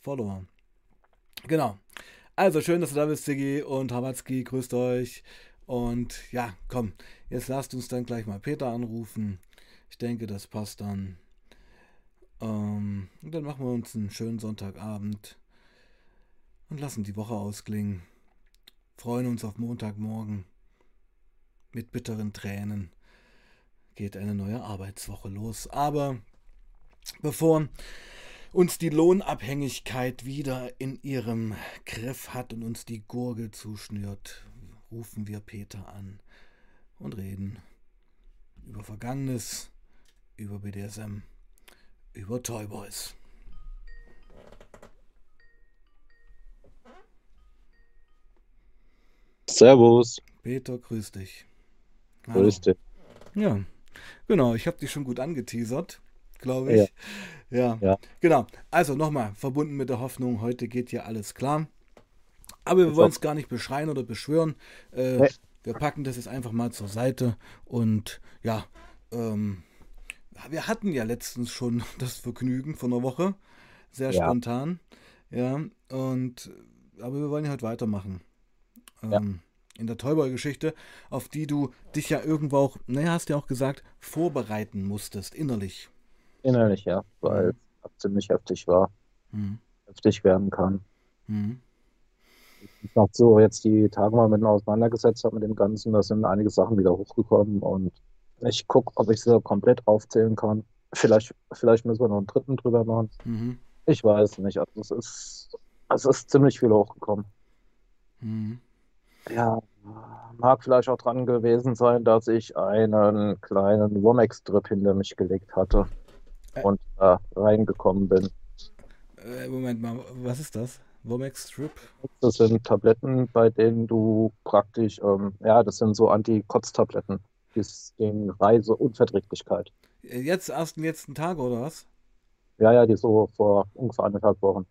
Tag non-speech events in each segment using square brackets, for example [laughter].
Follower. Genau. Also schön, dass du da bist, Sigi und Hawatzki. Grüßt euch. Und ja, komm, jetzt lasst uns dann gleich mal Peter anrufen. Ich denke, das passt dann. Ähm, und dann machen wir uns einen schönen Sonntagabend und lassen die Woche ausklingen. Freuen uns auf Montagmorgen. Mit bitteren Tränen geht eine neue Arbeitswoche los. Aber bevor uns die Lohnabhängigkeit wieder in ihrem Griff hat und uns die Gurgel zuschnürt, rufen wir Peter an und reden über Vergangenes, über BDSM, über Toyboys. Servus. Peter, grüß dich. Hallo. Grüß dich. Ja, genau, ich habe dich schon gut angeteasert, glaube ich. Ja. ja. Genau. Also nochmal, verbunden mit der Hoffnung, heute geht hier alles klar. Aber wir wollen es gar nicht beschreien oder beschwören. Äh, nee. Wir packen das jetzt einfach mal zur Seite und ja, ähm, wir hatten ja letztens schon [laughs] das Vergnügen von einer Woche. Sehr ja. spontan. Ja, und aber wir wollen ja heute weitermachen. Ähm, ja. In der Toyboy-Geschichte, auf die du dich ja irgendwo auch, naja, hast ja auch gesagt, vorbereiten musstest, innerlich. Innerlich, ja, weil mhm. es ziemlich heftig war. Mhm. Heftig werden kann. Mhm. Ich habe so jetzt die Tage mal mit auseinandergesetzt habe mit dem Ganzen, da sind einige Sachen wieder hochgekommen und ich gucke, ob ich sie komplett aufzählen kann. Vielleicht, vielleicht müssen wir noch einen dritten drüber machen. Mhm. Ich weiß nicht. Also es ist, es ist ziemlich viel hochgekommen. Mhm. Ja, mag vielleicht auch dran gewesen sein, dass ich einen kleinen Womex-Trip hinter mich gelegt hatte. Und da äh, reingekommen bin. Äh, Moment mal, was ist das? Womex Strip? Das sind Tabletten, bei denen du praktisch, ähm, ja, das sind so Anti-Kotz-Tabletten bis den Reiseunverträglichkeit. Jetzt erst den letzten Tag oder was? Ja, ja, die so vor ungefähr anderthalb Wochen.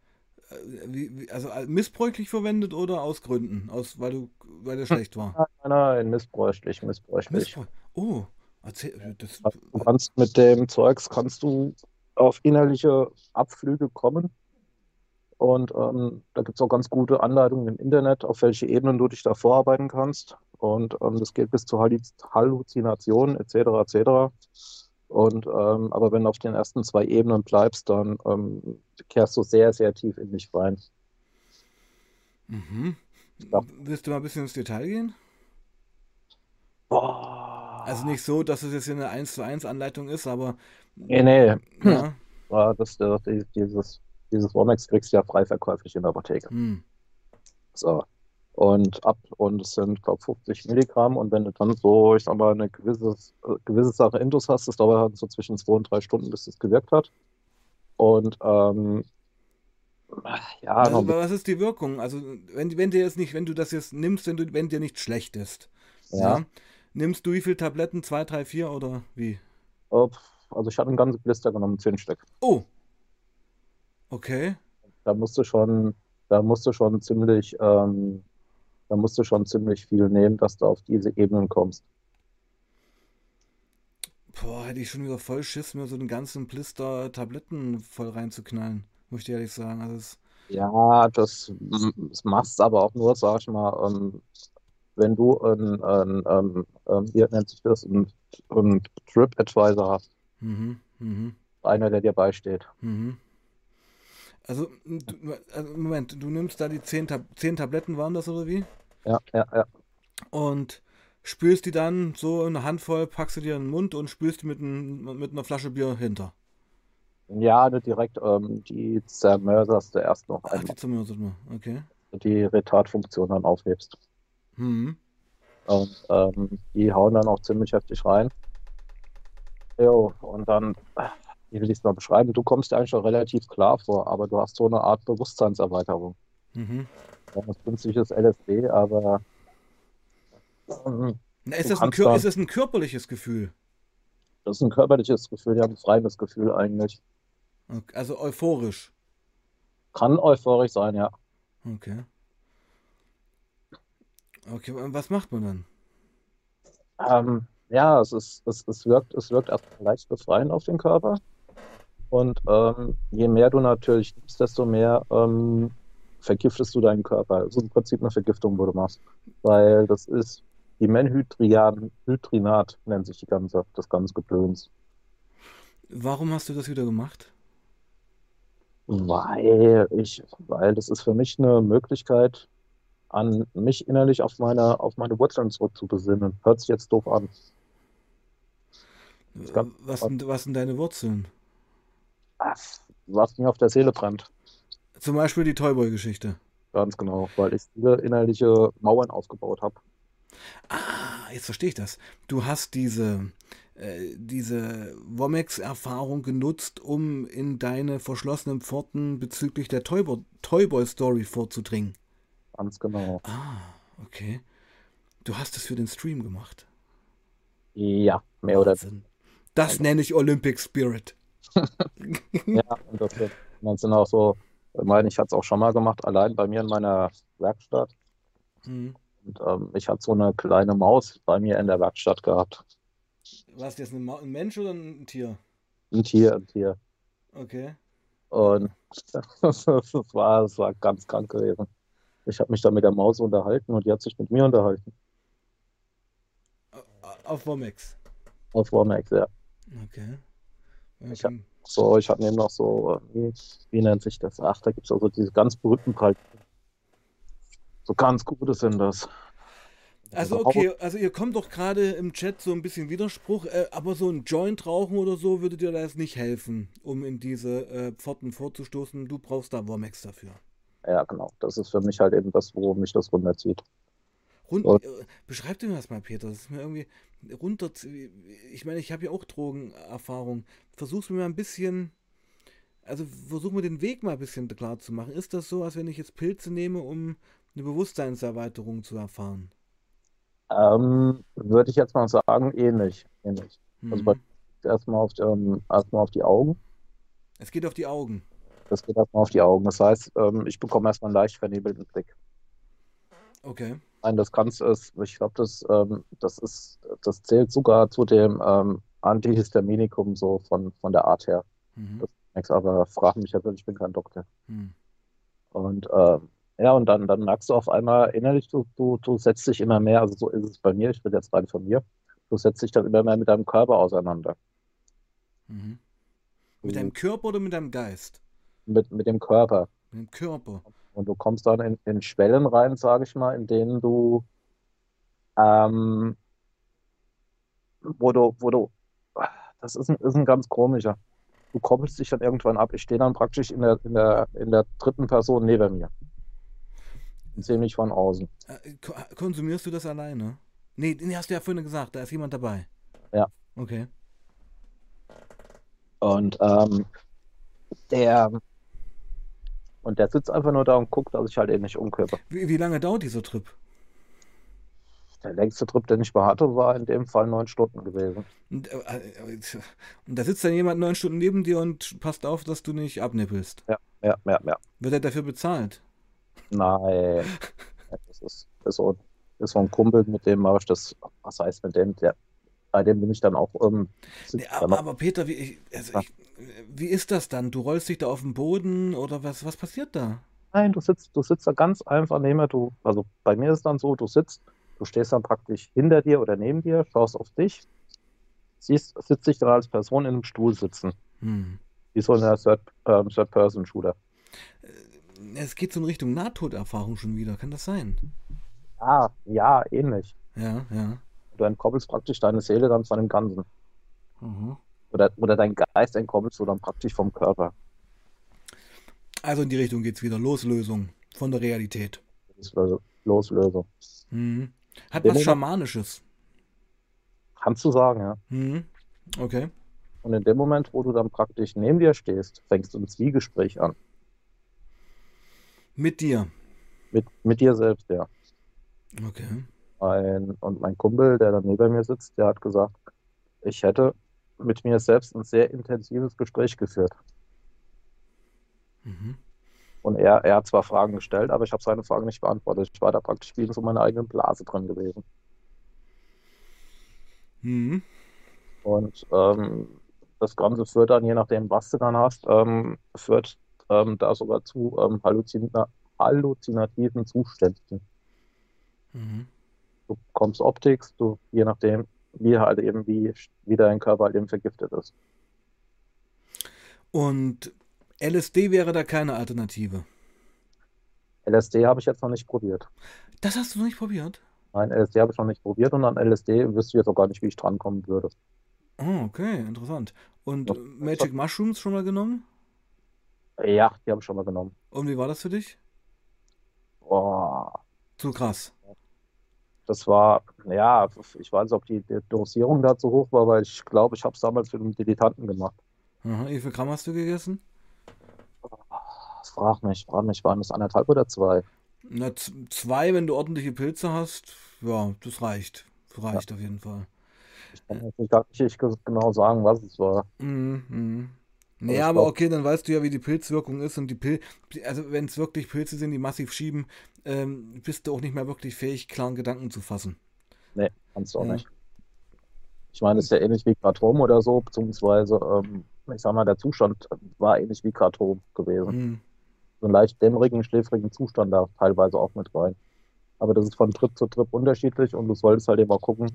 Äh, wie, wie, also äh, missbräuchlich verwendet oder aus Gründen? Aus, weil du weil der schlecht war? Nein, nein, missbräuchlich, missbräuchlich. Missbräuch oh, erzähl, äh, das... Du kannst mit dem Zeugs kannst du auf innerliche Abflüge kommen. Und ähm, da gibt es auch ganz gute Anleitungen im Internet, auf welche Ebenen du dich da vorarbeiten kannst. Und ähm, das geht bis zu Halluzinationen etc. etc. Und ähm, aber wenn du auf den ersten zwei Ebenen bleibst, dann ähm, kehrst du sehr, sehr tief in dich rein. Mhm. Ja. Willst du mal ein bisschen ins Detail gehen? Boah. Also nicht so, dass es jetzt eine 1 zu 1 Anleitung ist, aber. Nee, nee. Ja. War das, dieses, dieses Womex kriegst du ja frei verkäuflich in der Apotheke. Hm. So und ab und es sind, glaube ich, 50 Milligramm. Und wenn du dann so, ich sag mal, eine gewisse, gewisse Sache Intus hast, das dauert halt so zwischen zwei und drei Stunden, bis es gewirkt hat. Und ähm, ja, also, was ist die Wirkung? Also, wenn, wenn dir jetzt nicht, wenn du das jetzt nimmst, wenn, du, wenn dir nicht schlecht ist, ja. ja nimmst du wie viele Tabletten? Zwei, drei, vier oder wie? Also, ich hatte einen ganzen Blister genommen, zehn Stück. Oh. Okay. Da musst du schon, da musst du schon ziemlich, ähm, da musst du schon ziemlich viel nehmen, dass du auf diese Ebenen kommst. Boah, hätte ich schon wieder voll Schiss, mir so den ganzen Blister Tabletten voll reinzuknallen, muss ich ehrlich sagen. Also ja, das, das machst aber auch nur, sag ich mal, ähm, wenn du ein, ein, ein, ein, wie nennt sich das, ein, ein Trip Advisor hast. Mhm, mh. Einer, der dir beisteht. Mhm. Also, du, also, Moment, du nimmst da die zehn, Tab zehn Tabletten, waren das oder wie? Ja, ja, ja. Und spülst die dann so eine Handvoll, packst du dir in den Mund und spülst die mit, ein, mit einer Flasche Bier hinter. Ja, nicht direkt. Ähm, die zermörserst du erst noch einmal. Ach, die zermörserst du, okay. Die Retardfunktion dann aufhebst. Hm. Und ähm, die hauen dann auch ziemlich heftig rein. Jo, und dann, wie will ich es mal beschreiben? Du kommst eigentlich schon relativ klar vor, aber du hast so eine Art Bewusstseinserweiterung. Mhm das künstliches LSD, aber. Ähm, Na, ist, das ein da, ist das ein körperliches Gefühl? Das ist ein körperliches Gefühl, ja, ein freies Gefühl eigentlich. Also euphorisch. Kann euphorisch sein, ja. Okay. Okay, was macht man dann? Ähm, ja, es, ist, es, es, wirkt, es wirkt erst leicht befreiend auf den Körper. Und ähm, je mehr du natürlich nimmst, desto mehr ähm, vergiftest du deinen Körper. Das ist im Prinzip eine Vergiftung, wo du machst. Weil das ist Dimenhydrinat, nennt sich die ganze, das ganze Geplöns. Warum hast du das wieder gemacht? Weil ich, weil das ist für mich eine Möglichkeit, an mich innerlich auf meine, auf meine Wurzeln zurückzubesinnen. Hört sich jetzt doof an. Was, sind, was sind deine Wurzeln? Was mir auf der Seele brennt. Zum Beispiel die Toyboy-Geschichte. Ganz genau, weil ich viele innerliche Mauern aufgebaut habe. Ah, jetzt verstehe ich das. Du hast diese, äh, diese Womex-Erfahrung genutzt, um in deine verschlossenen Pforten bezüglich der Toyboy-Story vorzudringen. Ganz genau. Ah, okay. Du hast es für den Stream gemacht. Ja, mehr Wahnsinn. oder Das nenne ich Olympic Spirit. [laughs] ja, und das, das sind auch so, ich meine, ich hatte es auch schon mal gemacht, allein bei mir in meiner Werkstatt. Mhm. Und ähm, ich hatte so eine kleine Maus bei mir in der Werkstatt gehabt. War es jetzt ein, ein Mensch oder ein Tier? Ein Tier, ein Tier. Okay. Und [laughs] das war, das war ganz krank gewesen. Ich habe mich da mit der Maus unterhalten und die hat sich mit mir unterhalten. Auf Womex? Auf Womex, ja. Okay. okay. Ich hab so, ich hatte eben noch so, wie, wie, nennt sich das? Ach, da gibt es also diese ganz berühmten Kalten. So ganz gute sind das. Also okay, also ihr kommt doch gerade im Chat so ein bisschen Widerspruch, äh, aber so ein Joint rauchen oder so würde dir das nicht helfen, um in diese äh, Pforten vorzustoßen. Du brauchst da Womex dafür. Ja, genau. Das ist für mich halt eben das, wo mich das runterzieht. Rund, Und, äh, beschreib dir das mal, Peter. Das ist mir irgendwie runter. Ich meine, ich habe ja auch Drogenerfahrung. Versuch's mir mal ein bisschen. Also versuch mir den Weg mal ein bisschen klar zu machen. Ist das so, als wenn ich jetzt Pilze nehme, um eine Bewusstseinserweiterung zu erfahren? Ähm, Würde ich jetzt mal sagen, ähnlich. ähnlich. Mhm. Also erstmal auf, ähm, erstmal auf die Augen. Es geht auf die Augen. Das geht erstmal auf die Augen. Das heißt, ähm, ich bekomme erstmal einen leicht vernebelten Blick. Okay. Nein, das kannst es, ich glaube, das, ähm, das ist, das zählt sogar zu dem ähm, Antihistaminikum so von, von der Art her. Mhm. Das, aber frag mich jetzt, ich bin kein Doktor. Mhm. Und ähm, ja, und dann, dann merkst du auf einmal innerlich, du, du, du setzt dich immer mehr, also so ist es bei mir, ich rede jetzt rein von mir, du setzt dich dann immer mehr mit deinem Körper auseinander. Mhm. Mit deinem Körper oder mit deinem Geist? Mit, mit dem Körper. Mit dem Körper. Und du kommst dann in, in Schwellen rein, sage ich mal, in denen du, ähm, wo du, wo du, das ist ein, ist ein ganz komischer. Du koppelst dich dann irgendwann ab. Ich stehe dann praktisch in der, in der, in der dritten Person neben mir ziemlich von außen. Äh, konsumierst du das alleine? Nee, nee, hast du ja vorhin gesagt, da ist jemand dabei. Ja. Okay. Und ähm, der und der sitzt einfach nur da und guckt, dass ich halt eben nicht umkippe. Wie, wie lange dauert dieser Trip? Der längste Trip, den ich hatte, war in dem Fall neun Stunden gewesen. Und, äh, äh, und, da sitzt dann jemand neun Stunden neben dir und passt auf, dass du nicht abnippelst. Ja, ja, ja, ja. Wird er dafür bezahlt? Nein. [laughs] Das ist, das ist, so, das ist so ein Kumpel, mit dem mache ich das. Was heißt mit dem? Der, bei dem bin ich dann auch. Ähm, nee, aber, aber, Peter, wie, also ich, wie ist das dann? Du rollst dich da auf den Boden oder was, was passiert da? Nein, du sitzt, du sitzt da ganz einfach neben du, also bei mir ist es dann so, du sitzt, du stehst dann praktisch hinter dir oder neben dir, schaust auf dich, siehst, sitzt dich dann als Person in einem Stuhl sitzen. Hm. Wie so in einer Third-Person-Shooter. Third es geht so in Richtung Nahtoderfahrung schon wieder. Kann das sein? Ja, ja, ähnlich. Ja, ja. Du entkoppelst praktisch deine Seele dann von dem Ganzen. Mhm. Oder, oder dein Geist entkoppelst du dann praktisch vom Körper. Also in die Richtung geht es wieder. Loslösung von der Realität. Loslösung. Mhm. Hat was Schamanisches. Kannst du sagen, ja. Mhm. Okay. Und in dem Moment, wo du dann praktisch neben dir stehst, fängst du ein Zwiegespräch an. Mit dir? Mit, mit dir selbst, ja. Okay. Ein, und mein Kumpel, der dann neben mir sitzt, der hat gesagt, ich hätte mit mir selbst ein sehr intensives Gespräch geführt. Mhm. Und er, er hat zwar Fragen gestellt, aber ich habe seine Fragen nicht beantwortet. Ich war da praktisch wie in so meiner eigenen Blase drin gewesen. Mhm. Und ähm, das Ganze führt dann, je nachdem, was du dann hast, ähm, führt ähm, da sogar zu ähm, Halluzina halluzinativen Zuständen. Mhm. Du bekommst Optik, du, je nachdem, wie halt eben, wie, wie dein Körper halt eben vergiftet ist. Und LSD wäre da keine Alternative. LSD habe ich jetzt noch nicht probiert. Das hast du noch nicht probiert? Nein, LSD habe ich noch nicht probiert und an LSD wüsste ich jetzt auch gar nicht, wie ich drankommen würde. Oh, okay, interessant. Und ja, Magic Mushrooms schon mal genommen? Ja, die habe ich schon mal genommen. Und wie war das für dich? Boah. Zu krass. Das war, ja, ich weiß nicht, ob die, Dosierung da zu hoch war, weil ich glaube, ich habe es damals für einen Dilettanten gemacht. Aha, wie viel Gramm hast du gegessen? Frag mich, frag mich, waren das anderthalb oder zwei? Na, zwei, wenn du ordentliche Pilze hast, ja, das reicht. Das reicht ja. auf jeden Fall. Ich kann jetzt nicht, nicht genau sagen, was es war. Mhm. Mhm. Naja, aber okay, dann weißt du ja, wie die Pilzwirkung ist und die Pil also wenn es wirklich Pilze sind, die massiv schieben, ähm, bist du auch nicht mehr wirklich fähig, klaren Gedanken zu fassen. Nee, kannst du auch ja. nicht. Ich meine, es ist ja ähnlich wie Kratom oder so, beziehungsweise, ähm, ich sag mal, der Zustand war ähnlich wie Kratom gewesen. Mhm. So einen leicht dämmerigen, schläfrigen Zustand da teilweise auch mit rein. Aber das ist von Trip zu Trip unterschiedlich und du solltest halt immer gucken,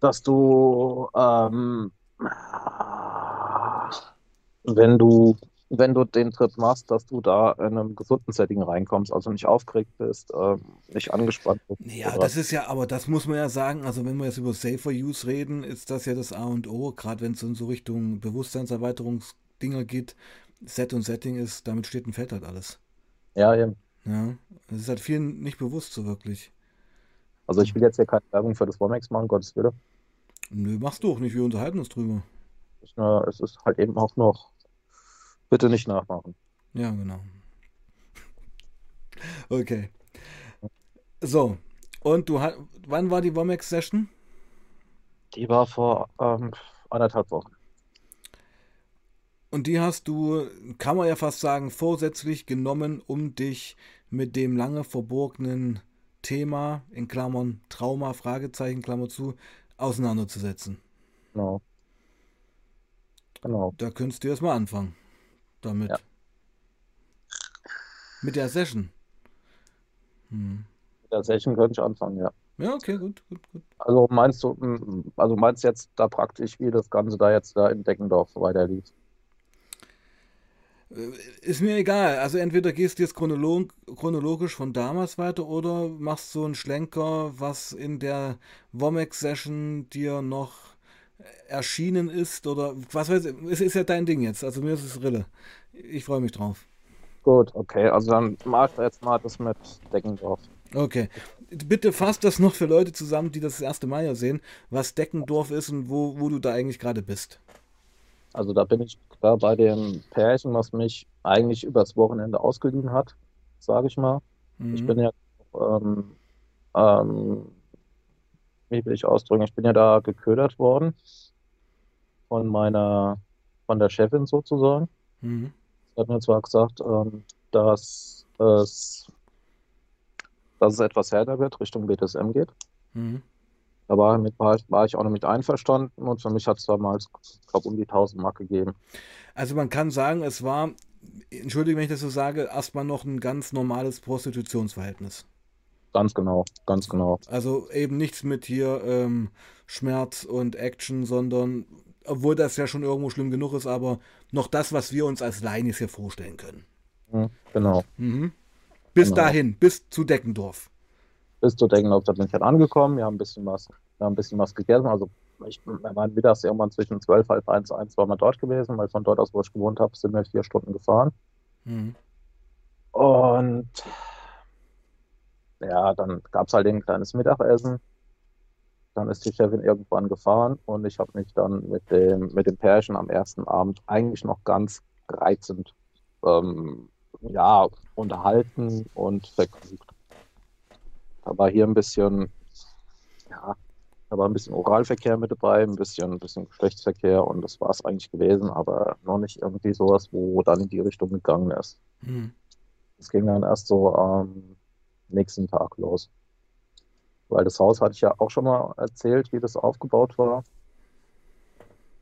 dass du ähm, wenn du, wenn du den Trip machst, dass du da in einem gesunden Setting reinkommst, also nicht aufgeregt bist, äh, nicht angespannt bist. Ja, das ist ja, aber das muss man ja sagen, also wenn wir jetzt über Safer Use reden, ist das ja das A und O, gerade wenn es in so Richtung Bewusstseinserweiterungsdinger geht, Set und Setting ist, damit steht und fällt halt alles. Ja, eben. Ja, das ist halt vielen nicht bewusst so wirklich. Also ich will jetzt hier keine Werbung für das Womex machen, Gottes Willen. Nö, machst du auch nicht, wir unterhalten uns drüber. Es ist halt eben auch noch Bitte nicht nachmachen. Ja, genau. [laughs] Okay. So, und du hast, wann war die Womex-Session? Die war vor ähm, anderthalb Wochen. Und die hast du, kann man ja fast sagen, vorsätzlich genommen, um dich mit dem lange verborgenen Thema, in Klammern Trauma, Fragezeichen, Klammer zu, auseinanderzusetzen. Genau. Genau. Da könntest du erstmal anfangen damit. Ja. Mit der Session. Hm. Mit der Session könnte ich anfangen, ja. Ja, okay, gut, gut, gut. Also meinst du, hm, also meinst du jetzt da praktisch, wie das Ganze da jetzt da in Deckendorf weiterlief? Äh, ist mir egal. Also entweder gehst du jetzt chronolog chronologisch von damals weiter oder machst so einen Schlenker, was in der Womex-Session dir noch erschienen ist oder was weiß ich, es ist ja dein Ding jetzt. Also mir ist es Rille. Ich freue mich drauf. Gut, okay, also dann mach jetzt mal das mit Deckendorf. Okay. Bitte fass das noch für Leute zusammen, die das, das erste Mal ja sehen, was Deckendorf ist und wo, wo du da eigentlich gerade bist. Also da bin ich da bei dem Pärchen, was mich eigentlich übers Wochenende ausgeliehen hat, sage ich mal. Mhm. Ich bin ja ähm, ähm, wie will ich ausdrücken, ich bin ja da geködert worden von meiner, von der Chefin sozusagen. Mhm. Sie hat mir zwar gesagt, ähm, dass es, dass es etwas härter wird, Richtung BDSM geht. Mhm. Da war, mit, war ich auch nicht mit einverstanden und für mich hat es damals, glaube, um die 1000 Mark gegeben. Also man kann sagen, es war, entschuldige, wenn ich das so sage, erstmal noch ein ganz normales Prostitutionsverhältnis. Ganz genau, ganz genau. Also eben nichts mit hier ähm, Schmerz und Action, sondern, obwohl das ja schon irgendwo schlimm genug ist, aber noch das, was wir uns als Lainis hier vorstellen können. Mhm, genau. Mhm. Bis genau. dahin, bis zu Deckendorf. Bis zu Deckendorf, da bin ich halt angekommen, wir haben ein bisschen was, wir haben ein bisschen was gegessen, also ich, waren mittags irgendwann zwischen 12, halb eins, eins war mal dort gewesen, weil von dort aus, wo ich gewohnt habe, sind wir vier Stunden gefahren. Mhm. Und ja, dann gab es halt ein kleines Mittagessen. Dann ist die Chefin irgendwann gefahren und ich habe mich dann mit dem, mit dem Pärchen am ersten Abend eigentlich noch ganz reizend ähm, ja, unterhalten und vergnügt. Da war hier ein bisschen, ja, da war ein bisschen Oralverkehr mit dabei, ein bisschen, ein bisschen Geschlechtsverkehr und das war es eigentlich gewesen, aber noch nicht irgendwie sowas, wo dann in die Richtung gegangen ist. Mhm. Es ging dann erst so ähm, nächsten Tag los. Weil das Haus hatte ich ja auch schon mal erzählt, wie das aufgebaut war.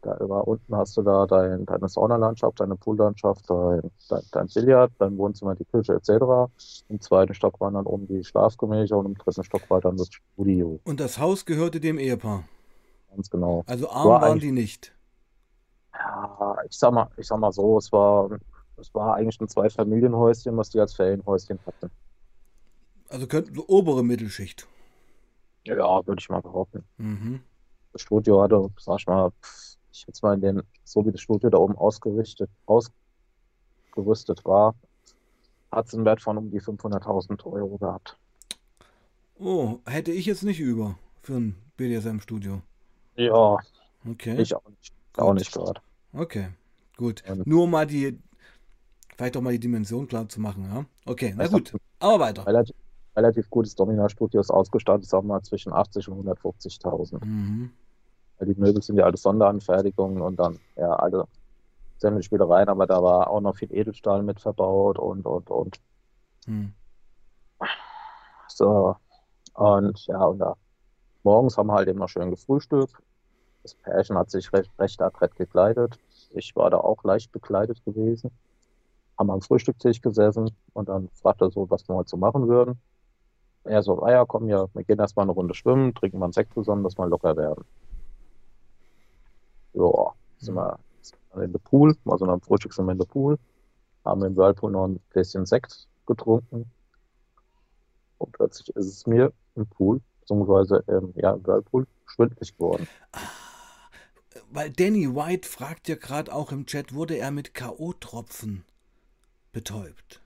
Da war unten hast du da dein, deine Saunalandschaft, deine Poollandschaft, dein, dein, dein Billard, dein Wohnzimmer, die Küche etc. Im zweiten Stock waren dann oben die Schlafgemächer und im dritten Stock war dann das Studio. Und das Haus gehörte dem Ehepaar? Ganz genau. Also arm war waren die nicht? Ja, ich sag mal, ich sag mal so, es war, es war eigentlich ein Zweifamilienhäuschen, was die als Ferienhäuschen hatten. Also könnten so obere Mittelschicht. Ja, würde ich mal behaupten. Mhm. Das Studio hatte, sag ich mal, ich jetzt mal in den, so wie das Studio da oben ausgerichtet, ausgerüstet war, hat es einen Wert von um die 500.000 Euro gehabt. Oh, hätte ich jetzt nicht über für ein BDSM-Studio. Ja. Okay. Ich auch nicht, auch nicht gerade. Okay, gut. Und Nur mal die, vielleicht auch mal die Dimension klar zu machen, ja? Okay, na gut. Aber weiter. Relativ, relativ gutes Domina-Studio ist ausgestattet, sagen wir mal zwischen 80 und 150.000. Mhm. Die Möbel sind ja alles Sonderanfertigungen und dann, ja, alle sämtliche Spielereien, aber da war auch noch viel Edelstahl mit verbaut und, und, und. Mhm. So, und ja, und da morgens haben wir halt immer schön gefrühstückt. Das Pärchen hat sich recht, recht adrett gekleidet. Ich war da auch leicht bekleidet gewesen. Haben am Frühstückstisch gesessen und dann fragte so, was wir heute so machen würden. Er so, ah ja, komm ja, wir gehen erstmal eine Runde schwimmen, trinken mal einen Sekt zusammen, dass wir locker werden. Ja, sind wir in den Pool, also am Frühstück sind wir in den Pool, haben im Whirlpool noch ein bisschen Sekt getrunken und plötzlich ist es mir im Pool, beziehungsweise ähm, ja, im Whirlpool, schwindlig geworden. Ah, weil Danny White fragt ja gerade auch im Chat, wurde er mit K.O.-Tropfen betäubt?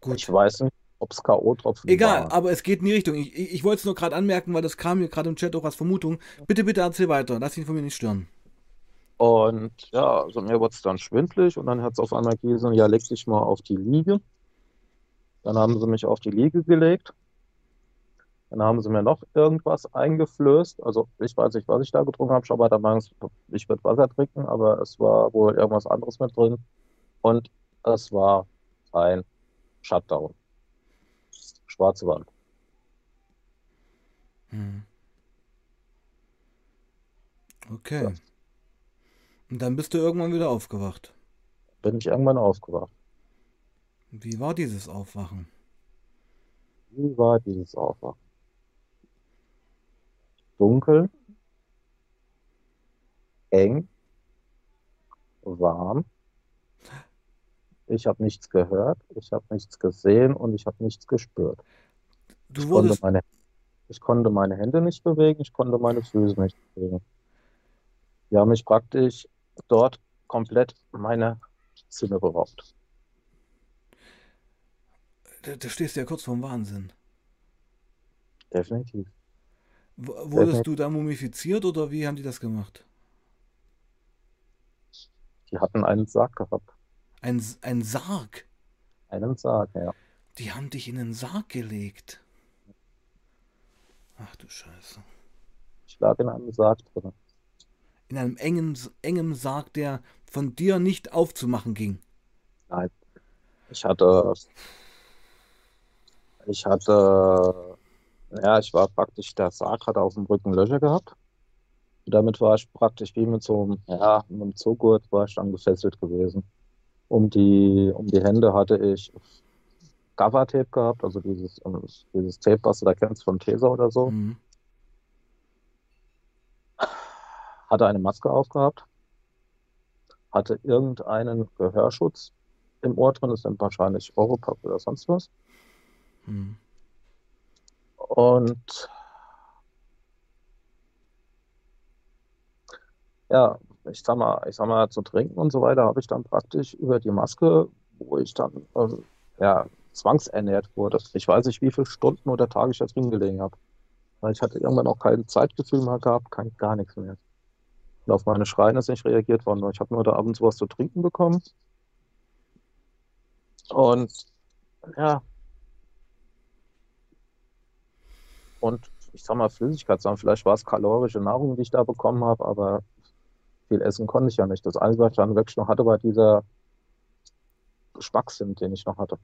Gut. Ich weiß nicht, ob es K.O.-Tropfen Egal, waren. aber es geht in die Richtung. Ich, ich, ich wollte es nur gerade anmerken, weil das kam mir gerade im Chat auch als Vermutung. Bitte, bitte erzähl weiter. Lass ihn von mir nicht stören. Und ja, also mir wurde es dann schwindlig und dann hat es auf einmal geheißen, ja, leg dich mal auf die Liege. Dann haben sie mich auf die Liege gelegt. Dann haben sie mir noch irgendwas eingeflößt. Also ich weiß nicht, was ich da getrunken habe. Ich habe der Meinung, ich würde Wasser trinken, aber es war wohl irgendwas anderes mit drin. Und es war ein Shutdown. Schwarze Wand. Hm. Okay. Ja. Und dann bist du irgendwann wieder aufgewacht. Bin ich irgendwann aufgewacht. Wie war dieses Aufwachen? Wie war dieses Aufwachen? Dunkel, eng, warm. Ich habe nichts gehört, ich habe nichts gesehen und ich habe nichts gespürt. Du ich, konnte meine, ich konnte meine Hände nicht bewegen, ich konnte meine Füße nicht bewegen. Die haben mich praktisch dort komplett meine Sinne beraubt. Da, da stehst du ja kurz vorm Wahnsinn. Definitiv. W wurdest du da mumifiziert oder wie haben die das gemacht? Die hatten einen Sarg gehabt. Ein, ein Sarg? Einen Sarg, ja. Die haben dich in einen Sarg gelegt. Ach du Scheiße. Ich lag in einem Sarg drin. In einem engen, engen Sarg, der von dir nicht aufzumachen ging. Nein. Ich hatte. Ich hatte. Ja, ich war praktisch, der Sarg hatte auf dem Rücken Löcher gehabt. Und damit war ich praktisch wie mit so einem, ja, mit einem Zugurt war ich dann gefesselt gewesen. Um die, um die Hände hatte ich Cover-Tape gehabt, also dieses, dieses Tape, was du da kennst von Tesa oder so. Mhm. Hatte eine Maske aufgehabt, hatte irgendeinen Gehörschutz im Ohr drin, das sind wahrscheinlich Oropack oder sonst was. Mhm. Und ja, ich sag mal, ich sag mal, zu trinken und so weiter habe ich dann praktisch über die Maske, wo ich dann äh, ja, zwangsernährt wurde. Ich weiß nicht, wie viele Stunden oder Tage ich da drin gelegen habe. Weil ich hatte irgendwann auch kein Zeitgefühl mehr gehabt, kein, gar nichts mehr. Und auf meine Schreien ist nicht reagiert worden. Ich habe nur da abends was zu trinken bekommen. Und ja. Und ich sag mal Flüssigkeitssachen, vielleicht war es kalorische Nahrung, die ich da bekommen habe, aber viel essen konnte ich ja nicht. Das Einzige, was ich dann wirklich noch hatte, war dieser Geschmackssinn, den ich noch hatte.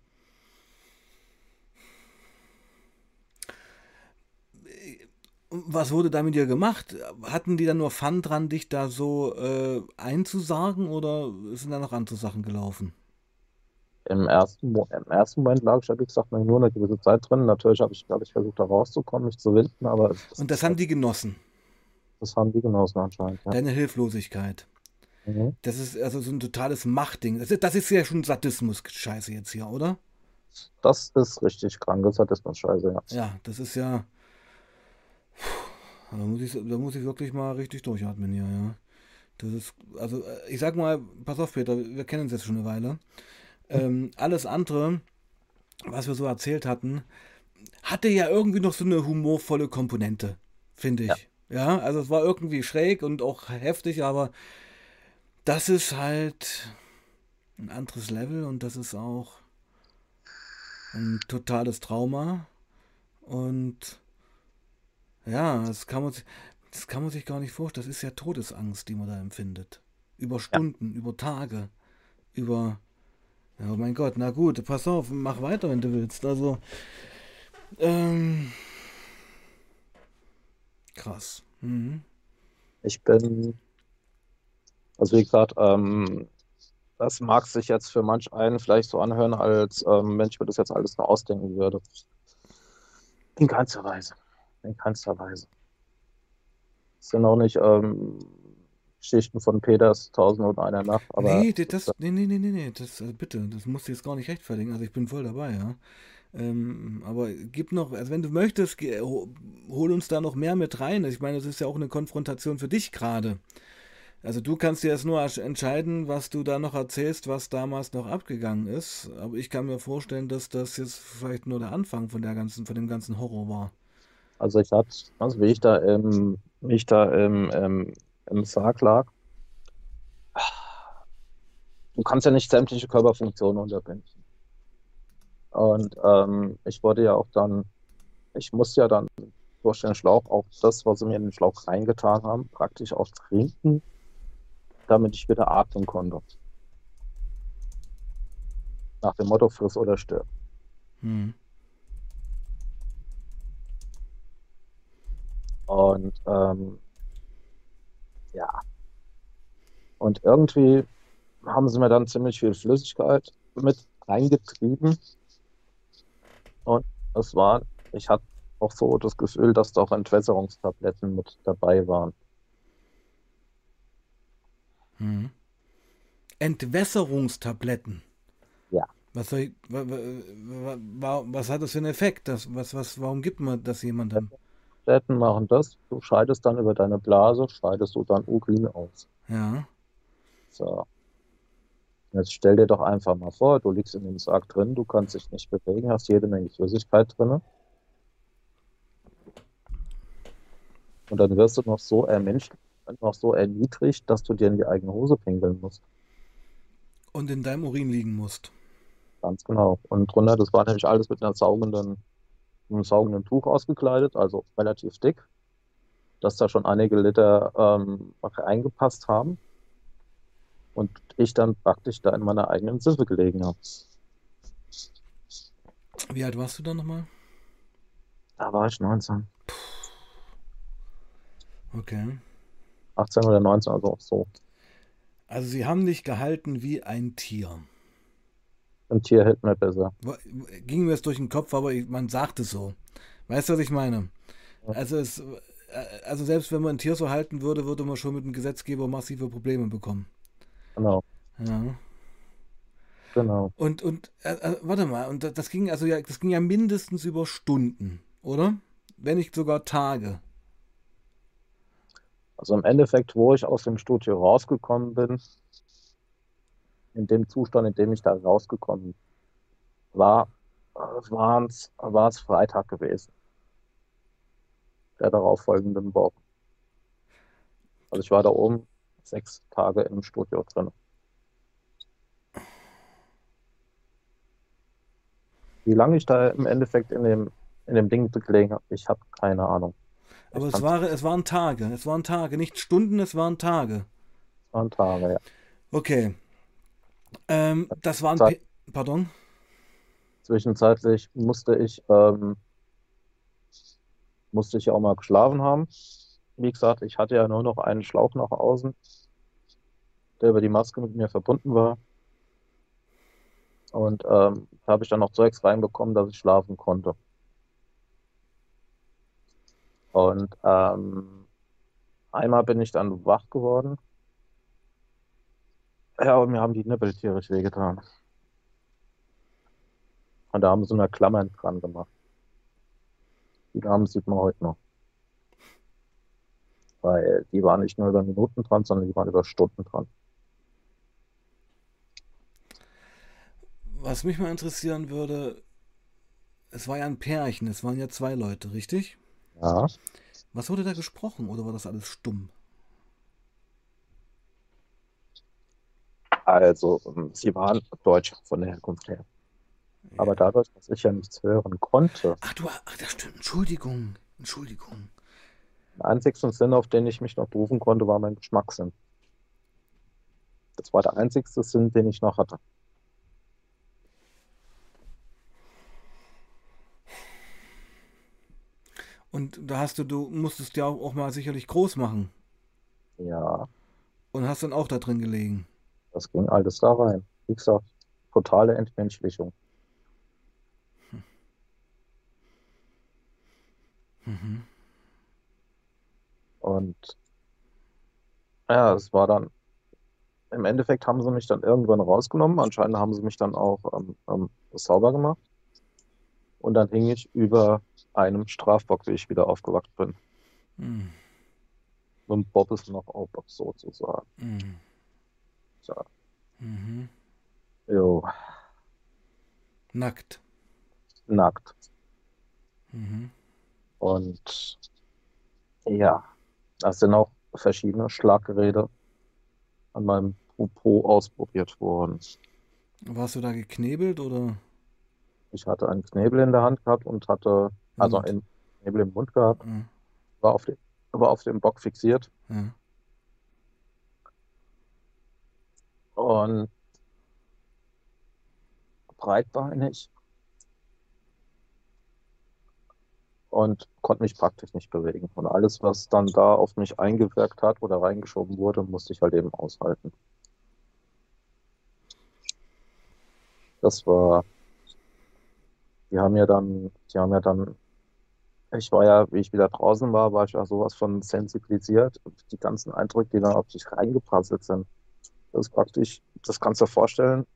Was wurde da mit dir gemacht? Hatten die dann nur Fun dran, dich da so äh, einzusagen oder sind da noch andere Sachen gelaufen? Im ersten, Im ersten Moment lag ich, wie gesagt, nur eine gewisse Zeit drin. Natürlich habe ich, glaube ich, versucht, da rauszukommen, mich zu winden, aber. Und das haben die genossen? Das haben die genossen anscheinend. Ja. Deine Hilflosigkeit. Mhm. Das ist also so ein totales Machtding. Das ist, das ist ja schon Sadismus-Scheiße jetzt hier, oder? Das ist richtig kranke Sadismus-Scheiße, ja. Ja, das ist ja. Da muss, ich, da muss ich wirklich mal richtig durchatmen hier, ja. Das ist, also äh, ich sag mal, pass auf, Peter, wir kennen uns jetzt schon eine Weile. Ähm, alles andere, was wir so erzählt hatten, hatte ja irgendwie noch so eine humorvolle Komponente, finde ich. Ja. Ja, also es war irgendwie schräg und auch heftig, aber das ist halt ein anderes Level und das ist auch ein totales Trauma. Und ja, das kann man, das kann man sich gar nicht vorstellen. Das ist ja Todesangst, die man da empfindet. Über Stunden, ja. über Tage, über. Oh mein Gott, na gut, pass auf, mach weiter, wenn du willst. Also. Ähm, krass. Mhm. Ich bin. Also, wie gesagt, ähm, das mag sich jetzt für manch einen vielleicht so anhören, als ähm, wenn ich mir das jetzt alles nur ausdenken würde. In keinster Weise. In keinster Weise. Das sind auch nicht ähm, Geschichten von Peters Tausend und einer Nacht. Aber nee, das, nee, nee, nee, nee, das, also bitte, das musst du jetzt gar nicht rechtfertigen. Also ich bin voll dabei, ja. Ähm, aber gib noch, also wenn du möchtest, hol uns da noch mehr mit rein. Ich meine, das ist ja auch eine Konfrontation für dich gerade. Also du kannst dir jetzt nur entscheiden, was du da noch erzählst, was damals noch abgegangen ist. Aber ich kann mir vorstellen, dass das jetzt vielleicht nur der Anfang von der ganzen, von dem ganzen Horror war. Also ich hatte, also wie ich da wie ich da im, im, im Sarg lag, du kannst ja nicht sämtliche Körperfunktionen unterbinden. Und ähm, ich wurde ja auch dann, ich musste ja dann durch den Schlauch auch das, was sie mir in den Schlauch reingetan haben, praktisch auch trinken damit ich wieder atmen konnte. Nach dem Motto friss oder stirb. Hm. Und ähm, ja. Und irgendwie haben sie mir dann ziemlich viel Flüssigkeit mit reingetrieben. Und es war, ich hatte auch so das Gefühl, dass da auch Entwässerungstabletten mit dabei waren. Mhm. Entwässerungstabletten. Ja. Was, soll ich, was, hat das für einen Effekt? Das, was, was, warum gibt man das jemandem? Tabletten machen das. Du scheidest dann über deine Blase, scheidest du dann Urin aus. Ja. So. Jetzt stell dir doch einfach mal vor, du liegst in dem Sarg drin, du kannst dich nicht bewegen, hast jede Menge Flüssigkeit drin. Und dann wirst du noch so ermenschlicht, noch so erniedrigt, dass du dir in die eigene Hose pinkeln musst. Und in deinem Urin liegen musst. Ganz genau. Und drunter, das war nämlich alles mit einer saugenden, einem saugenden Tuch ausgekleidet, also relativ dick, dass da schon einige Liter ähm, reingepasst haben. Und ich dann praktisch da in meiner eigenen Siffe gelegen habe. Wie alt warst du da nochmal? Da war ich 19. Okay. 18 oder 19, also auch so. Also sie haben dich gehalten wie ein Tier. Ein Tier hält mir besser. Ging mir das durch den Kopf, aber man sagt es so. Weißt du, was ich meine? Also, es, äh, also selbst wenn man ein Tier so halten würde, würde man schon mit dem Gesetzgeber massive Probleme bekommen. Genau. Ja. Genau. Und, und äh, äh warte mal, und das ging also ja, das ging ja mindestens über Stunden, oder? Wenn nicht sogar Tage. Also im Endeffekt, wo ich aus dem Studio rausgekommen bin, in dem Zustand, in dem ich da rausgekommen war, war es Freitag gewesen. Der darauf folgenden Woche. Also ich war da oben sechs Tage im Studio drin. Wie lange ich da im Endeffekt in dem, in dem Ding gelegen habe, ich habe keine Ahnung. Aber es, war, es waren Tage, es waren Tage, nicht Stunden, es waren Tage. Es waren Tage, ja. Okay. Ähm, das waren. Zeit, Pardon? Zwischenzeitlich musste ich, ähm, musste ich auch mal geschlafen haben. Wie gesagt, ich hatte ja nur noch einen Schlauch nach außen, der über die Maske mit mir verbunden war. Und ähm, da habe ich dann noch Zeugs reinbekommen, dass ich schlafen konnte. Und ähm, einmal bin ich dann wach geworden. Ja, und mir haben die Nippel tierisch wehgetan. Und da haben sie eine Klammer dran gemacht. Die Namen sieht man heute noch. Weil die waren nicht nur über Minuten dran, sondern die waren über Stunden dran. Was mich mal interessieren würde, es war ja ein Pärchen, es waren ja zwei Leute, richtig? Ja. Was wurde da gesprochen oder war das alles stumm? Also, ähm, sie waren Deutsch von der Herkunft her. Ja. Aber dadurch, dass ich ja nichts hören konnte. Ach, du, ach, das stimmt. Entschuldigung. Entschuldigung. Der einzigste Sinn, auf den ich mich noch berufen konnte, war mein Geschmackssinn. Das war der einzigste Sinn, den ich noch hatte. Und da hast du, du musstest ja auch mal sicherlich groß machen. Ja. Und hast dann auch da drin gelegen. Das ging alles da rein. Wie gesagt, totale Entmenschlichung. Hm. Mhm. Und ja, es war dann, im Endeffekt haben sie mich dann irgendwann rausgenommen. Anscheinend haben sie mich dann auch ähm, ähm, sauber gemacht. Und dann hing ich über einem Strafbock, wie ich wieder aufgewacht bin. Mhm. Und Bob ist noch auf sozusagen. Mhm. So. Mhm. Jo. Nackt. Nackt. Mhm. Und ja, da sind auch verschiedene Schlaggeräte an meinem Popo ausprobiert worden. Warst du da geknebelt oder? Ich hatte einen Knebel in der Hand gehabt und hatte, also einen Knebel im Mund gehabt, mhm. war, auf den, war auf dem Bock fixiert. Mhm. Und breitbeinig. Und konnte mich praktisch nicht bewegen. Und alles, was dann da auf mich eingewirkt hat oder reingeschoben wurde, musste ich halt eben aushalten. Das war die haben ja dann, die haben ja dann, ich war ja, wie ich wieder draußen war, war ich ja sowas von sensibilisiert. Die ganzen Eindrücke, die dann auf dich reingeprasselt sind. Das ist praktisch, das kannst du dir vorstellen,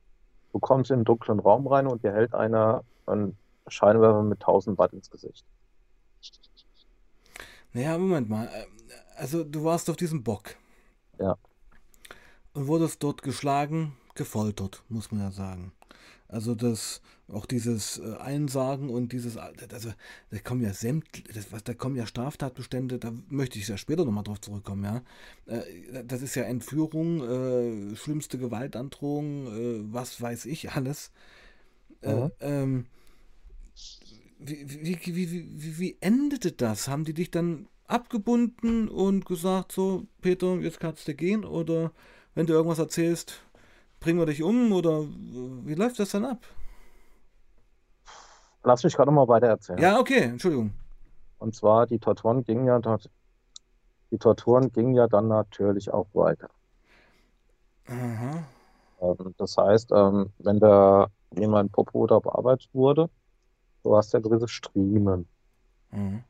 du kommst in einen dunklen Raum rein und dir hält einer einen Scheinwerfer mit 1000 Watt ins Gesicht. Naja, Moment mal. Also du warst auf diesem Bock. Ja. Und wurdest dort geschlagen, gefoltert, muss man ja sagen. Also das, auch dieses äh, Einsagen und dieses, also da kommen ja sämt, das, was, da kommen ja Straftatbestände, da möchte ich ja später nochmal drauf zurückkommen, ja. Äh, das ist ja Entführung, äh, schlimmste Gewaltandrohung, äh, was weiß ich alles. Äh, ähm, wie, wie, wie, wie, wie endete das? Haben die dich dann abgebunden und gesagt, so, Peter, jetzt kannst du gehen? Oder wenn du irgendwas erzählst, bringen wir dich um oder wie läuft das dann ab? Lass mich gerade mal weiter erzählen. Ja, okay, Entschuldigung. Und zwar, die Torturen gingen ja, die Torturen gingen ja dann natürlich auch weiter. Aha. Ähm, das heißt, ähm, wenn da jemand Popo da bearbeitet wurde, du hast ja gewisse Striemen. Mhm.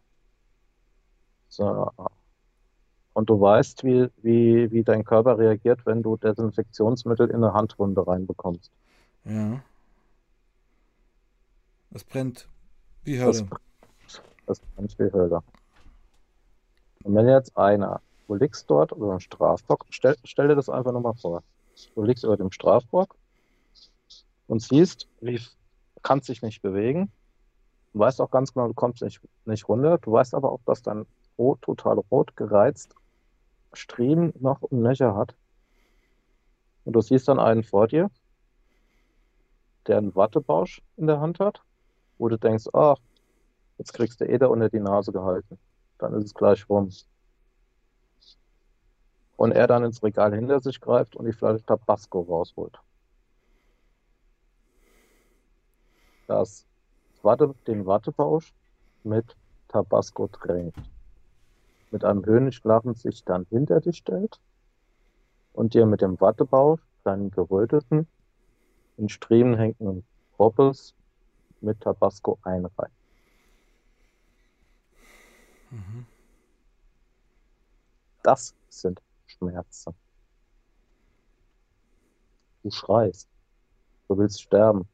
So, und du weißt, wie, wie, wie dein Körper reagiert, wenn du Desinfektionsmittel in eine Handwunde reinbekommst. Ja. Das brennt wie Hölle. Das, das brennt wie Hölle. Und wenn jetzt einer, du liegst dort über dem Strafbock, stell, stell dir das einfach nochmal vor. Du liegst über dem Strafbock und siehst, wie kannst dich nicht bewegen. Du weißt auch ganz genau, du kommst nicht, nicht runter. Du weißt aber auch, dass dein Rot total rot gereizt Streben noch und Nöcher hat. Und du siehst dann einen vor dir, der einen Wattebausch in der Hand hat, wo du denkst, ach, jetzt kriegst du Eder unter die Nase gehalten. Dann ist es gleich rum. Und er dann ins Regal hinter sich greift und die Flasche Tabasco rausholt. Das Watte, den Wattebausch mit Tabasco trägt, mit einem höhnisch Lachen sich dann hinter dich stellt und dir mit dem Wattebausch deinen geröteten, in Striemen hängenden Poppes mit Tabasco einreicht. Mhm. Das sind Schmerzen. Du schreist. Du willst sterben.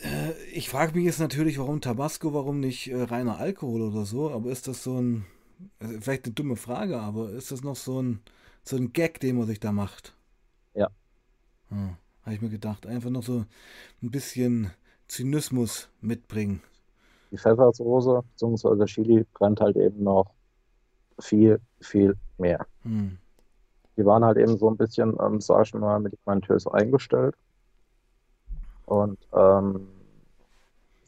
Äh, ich frage mich jetzt natürlich, warum Tabasco, warum nicht äh, reiner Alkohol oder so, aber ist das so ein, also vielleicht eine dumme Frage, aber ist das noch so ein, so ein Gag, den man sich da macht? Ja. Hm, Habe ich mir gedacht. Einfach noch so ein bisschen Zynismus mitbringen. Die Pfeffersoße bzw. Chili brennt halt eben noch viel, viel mehr. Hm. Die waren halt eben so ein bisschen, ähm, sag ich mal, medikamentös eingestellt. Und ähm,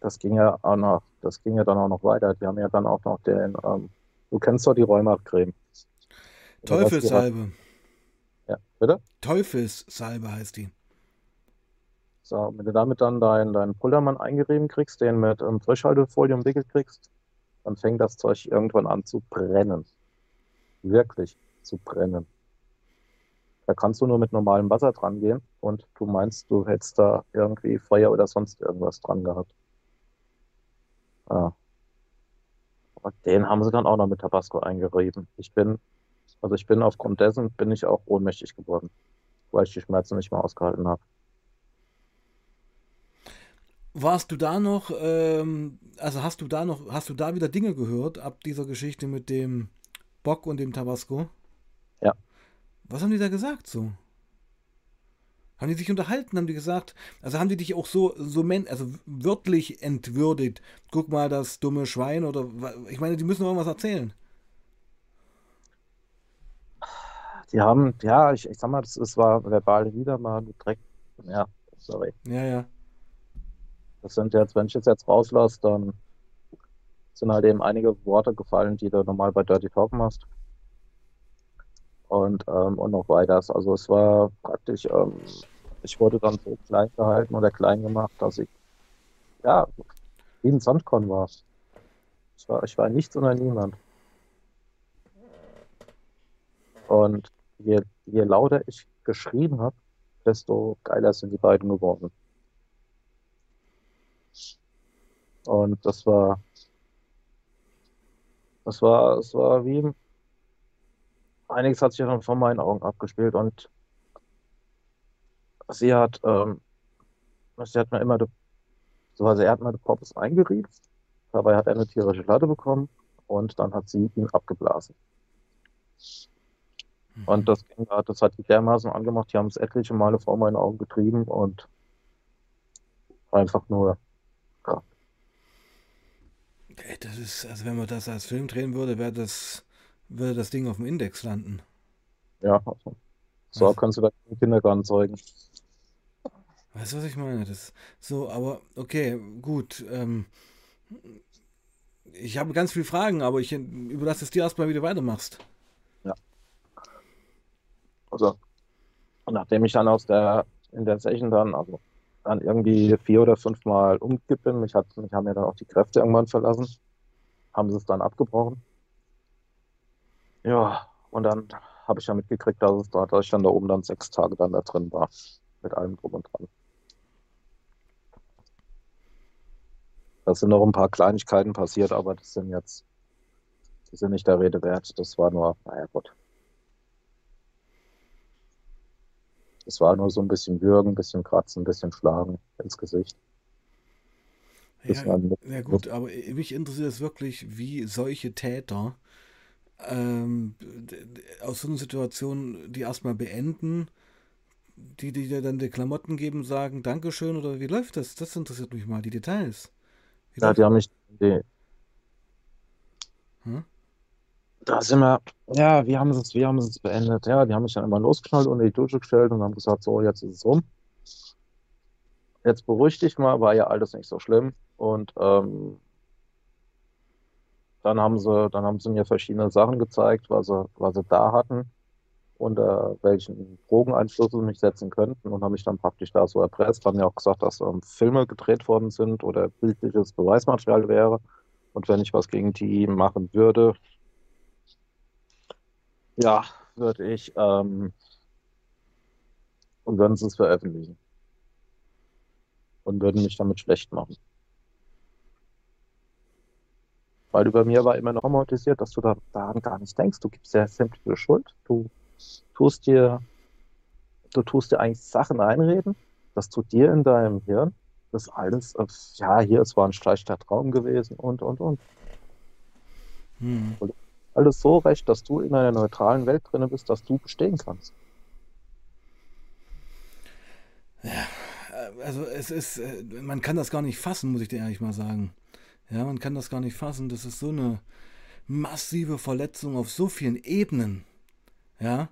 das ging ja auch noch, das ging ja dann auch noch weiter. Die haben ja dann auch noch den, ähm, du kennst doch die Rheumacreme. Teufelssalbe. Ja, bitte? Teufelssalbe heißt die. So, wenn du damit dann deinen dein Pullermann eingerieben kriegst, den mit ähm, Frischhaltefolie umwickelt kriegst, dann fängt das Zeug irgendwann an zu brennen. Wirklich zu brennen. Da kannst du nur mit normalem Wasser dran gehen und du meinst, du hättest da irgendwie Feuer oder sonst irgendwas dran gehabt. Ja. Aber den haben sie dann auch noch mit Tabasco eingerieben. Ich bin, also ich bin aufgrund dessen, bin ich auch ohnmächtig geworden, weil ich die Schmerzen nicht mehr ausgehalten habe. Warst du da noch, ähm, also hast du da noch, hast du da wieder Dinge gehört ab dieser Geschichte mit dem Bock und dem Tabasco? Ja. Was haben die da gesagt so? Haben die sich unterhalten? Haben die gesagt, also haben die dich auch so, so also wörtlich entwürdigt? Guck mal, das dumme Schwein oder, ich meine, die müssen doch irgendwas erzählen. Die haben, ja, ich, ich sag mal, das, das war verbale mal direkt, ja, sorry. Ja, ja. Das sind jetzt, wenn ich es jetzt rauslasse, dann sind halt eben einige Worte gefallen, die du normal bei Dirty Talk machst und, ähm, und noch weiters. Also es war praktisch, ähm, ich wurde dann so klein gehalten oder klein gemacht, dass ich ja wie ein Sandkorn war. Ich war, ich war nichts oder niemand. Und je, je lauter ich geschrien habe, desto geiler sind die beiden geworden. Und das war, das war, es war wie, einiges hat sich dann vor meinen Augen abgespielt und sie hat, ähm, sie hat mir immer, so also er hat meine Poppes eingerieben, dabei hat er eine tierische Latte bekommen und dann hat sie ihn abgeblasen. Mhm. Und das, ging, das hat die dermaßen angemacht, die haben es etliche Male vor meinen Augen getrieben und einfach nur ja. Das ist, also wenn man das als Film drehen würde, wäre das würde das Ding auf dem Index landen. Ja, so also, kannst du da im Kindergarten zeugen. Weißt du, was ich meine? Das so, aber okay, gut. Ähm, ich habe ganz viele Fragen, aber ich überlasse es dir erstmal, wie du weitermachst. Ja. Also, nachdem ich dann aus der, in der Session dann, also dann irgendwie vier oder fünf Mal umgekippt bin, mich, hat, mich haben mir dann auch die Kräfte irgendwann verlassen, haben sie es dann abgebrochen. Ja, und dann habe ich ja mitgekriegt, dass, es da, dass ich dann da oben dann sechs Tage dann da drin war. Mit allem drum und dran. Da sind noch ein paar Kleinigkeiten passiert, aber das sind jetzt, die sind nicht der Rede wert. Das war nur, naja Gott. Es war nur so ein bisschen würgen, ein bisschen kratzen, ein bisschen schlagen ins Gesicht. Ja, ja, gut, aber mich interessiert es wirklich, wie solche Täter ähm, aus so einer Situation die erstmal beenden, die, die dir dann die Klamotten geben, sagen Dankeschön oder wie läuft das? Das interessiert mich mal, die Details. Wie ja, die haben mich. Die, hm? Da sind wir, ja, wie haben es, wie haben es beendet? Ja, die haben mich dann immer losgeknallt und in die Dusche gestellt und haben gesagt, so, jetzt ist es rum. Jetzt beruhig dich mal, war ja alles nicht so schlimm. Und ähm, dann haben sie, dann haben sie mir verschiedene Sachen gezeigt, was sie, was sie da hatten. unter welchen Drogeneinfluss sie mich setzen könnten und haben mich dann praktisch da so erpresst, haben mir auch gesagt, dass ähm, Filme gedreht worden sind oder bildliches Beweismaterial wäre. Und wenn ich was gegen die machen würde, ja, würde ich ähm, und würden sie es veröffentlichen und würden mich damit schlecht machen. Weil über mir war immer noch traumatisiert, dass du da, daran gar nicht denkst. Du gibst ja sämtliche Schuld. Du tust dir, du tust dir eigentlich Sachen einreden. Das tut dir in deinem Hirn. Das alles, ja, hier, es war ein schlechter Traum gewesen und, und, und. Hm. Alles so recht, dass du in einer neutralen Welt drin bist, dass du bestehen kannst. Ja, also es ist, äh, man kann das gar nicht fassen, muss ich dir ehrlich mal sagen. Ja, man kann das gar nicht fassen. Das ist so eine massive Verletzung auf so vielen Ebenen. Ja,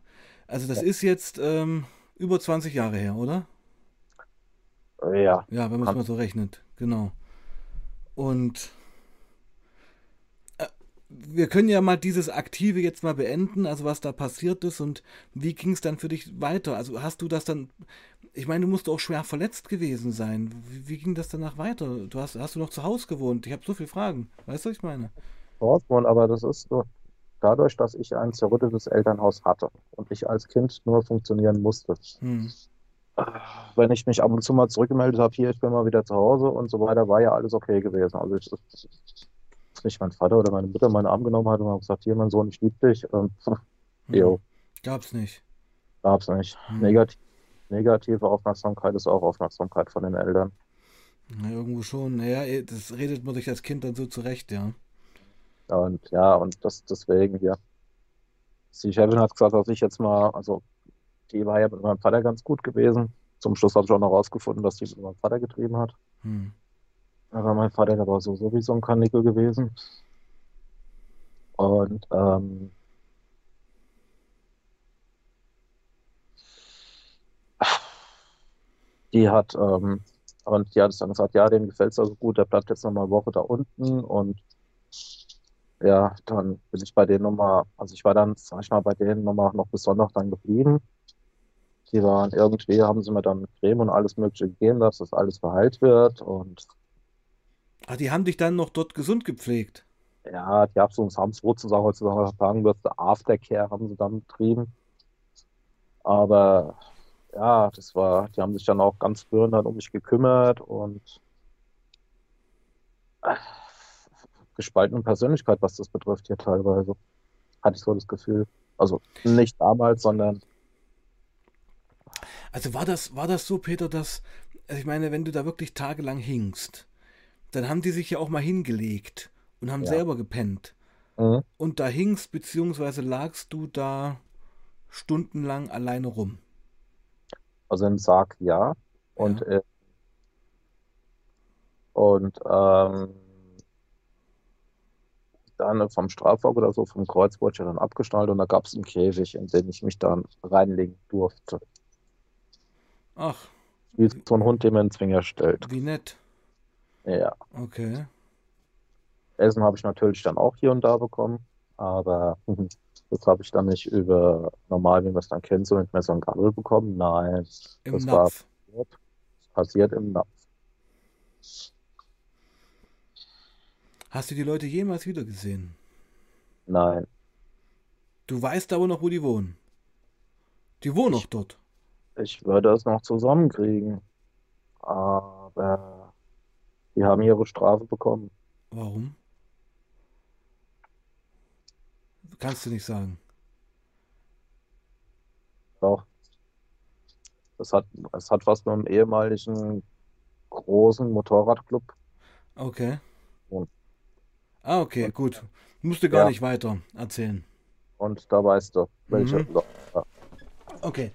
also das ja. ist jetzt ähm, über 20 Jahre her, oder? Ja. Ja, wenn man es mal so rechnet, genau. Und wir können ja mal dieses Aktive jetzt mal beenden, also was da passiert ist und wie ging es dann für dich weiter? Also hast du das dann, ich meine, du musst auch schwer verletzt gewesen sein. Wie, wie ging das danach weiter? Du hast, hast du noch zu Hause gewohnt? Ich habe so viele Fragen. Weißt du, was ich meine? Dortmund, aber das ist so, dadurch, dass ich ein zerrüttetes Elternhaus hatte und ich als Kind nur funktionieren musste. Hm. Wenn ich mich ab und zu mal zurückgemeldet habe, hier, ich bin mal wieder zu Hause und so weiter, war ja alles okay gewesen. Also ich, nicht mein Vater oder meine Mutter meinen Arm genommen hat und hat gesagt, hier, mein Sohn, ich liebe dich. Ähm, [laughs] hm. Gab's nicht. Gab's nicht. Hm. Negativ, negative Aufmerksamkeit ist auch Aufmerksamkeit von den Eltern. Na, irgendwo schon. Naja, das redet man sich als Kind dann so zurecht, ja. Und ja, und das deswegen, ja. Die Chefin hat gesagt, dass ich jetzt mal, also die war ja mit meinem Vater ganz gut gewesen. Zum Schluss habe ich auch noch rausgefunden, dass die mit meinem Vater getrieben hat. Hm. Aber mein Vater, der war so sowieso ein Kanickel gewesen. Und ähm, die hat, ähm, und die hat dann gesagt, ja, dem gefällt es also gut, der bleibt jetzt noch mal eine Woche da unten und ja, dann bin ich bei denen nochmal, also ich war dann, sag ich mal, bei denen nochmal noch bis Sonntag dann geblieben. Die waren irgendwie, haben sie mir dann Creme und alles Mögliche gegeben, dass das alles verheilt wird und Ah, die haben dich dann noch dort gesund gepflegt. Ja, die haben so, haben es sozusagen heutzutage sagen wird, Aftercare haben sie dann betrieben. Aber ja, das war, die haben sich dann auch ganz früh dann um mich gekümmert und äh, gespaltene Persönlichkeit, was das betrifft hier teilweise. Hatte ich so das Gefühl. Also nicht damals, sondern. Also war das, war das so, Peter, dass, also ich meine, wenn du da wirklich tagelang hingst, dann haben die sich ja auch mal hingelegt und haben ja. selber gepennt. Mhm. Und da hingst, beziehungsweise lagst du da stundenlang alleine rum. Also im Sarg ja. Und, ja. Äh, und ähm, dann vom Strafwagen oder so, vom Kreuz wurde ich dann abgeschnallt und da gab es einen Käfig, in den ich mich dann reinlegen durfte. Ach. Wie so ein Hund, den man einen Zwinger stellt. Wie nett. Ja. Okay. Essen habe ich natürlich dann auch hier und da bekommen, aber [laughs] das habe ich dann nicht über normal, wie man es dann kennt, so mit Messer und Gabel bekommen. Nein, Im das Napf. war passiert im Napf. Hast du die Leute jemals wieder gesehen? Nein. Du weißt aber noch, wo die wohnen. Die wohnen noch dort. Ich würde es noch zusammenkriegen. Aber die haben ihre Strafe bekommen. Warum? Kannst du nicht sagen. Doch. Es hat, es hat was mit einem ehemaligen großen Motorradclub. Okay. Und, ah, okay, und, gut. Musste gar ja. nicht weiter erzählen. Und da weißt du, welche. Mhm. Okay.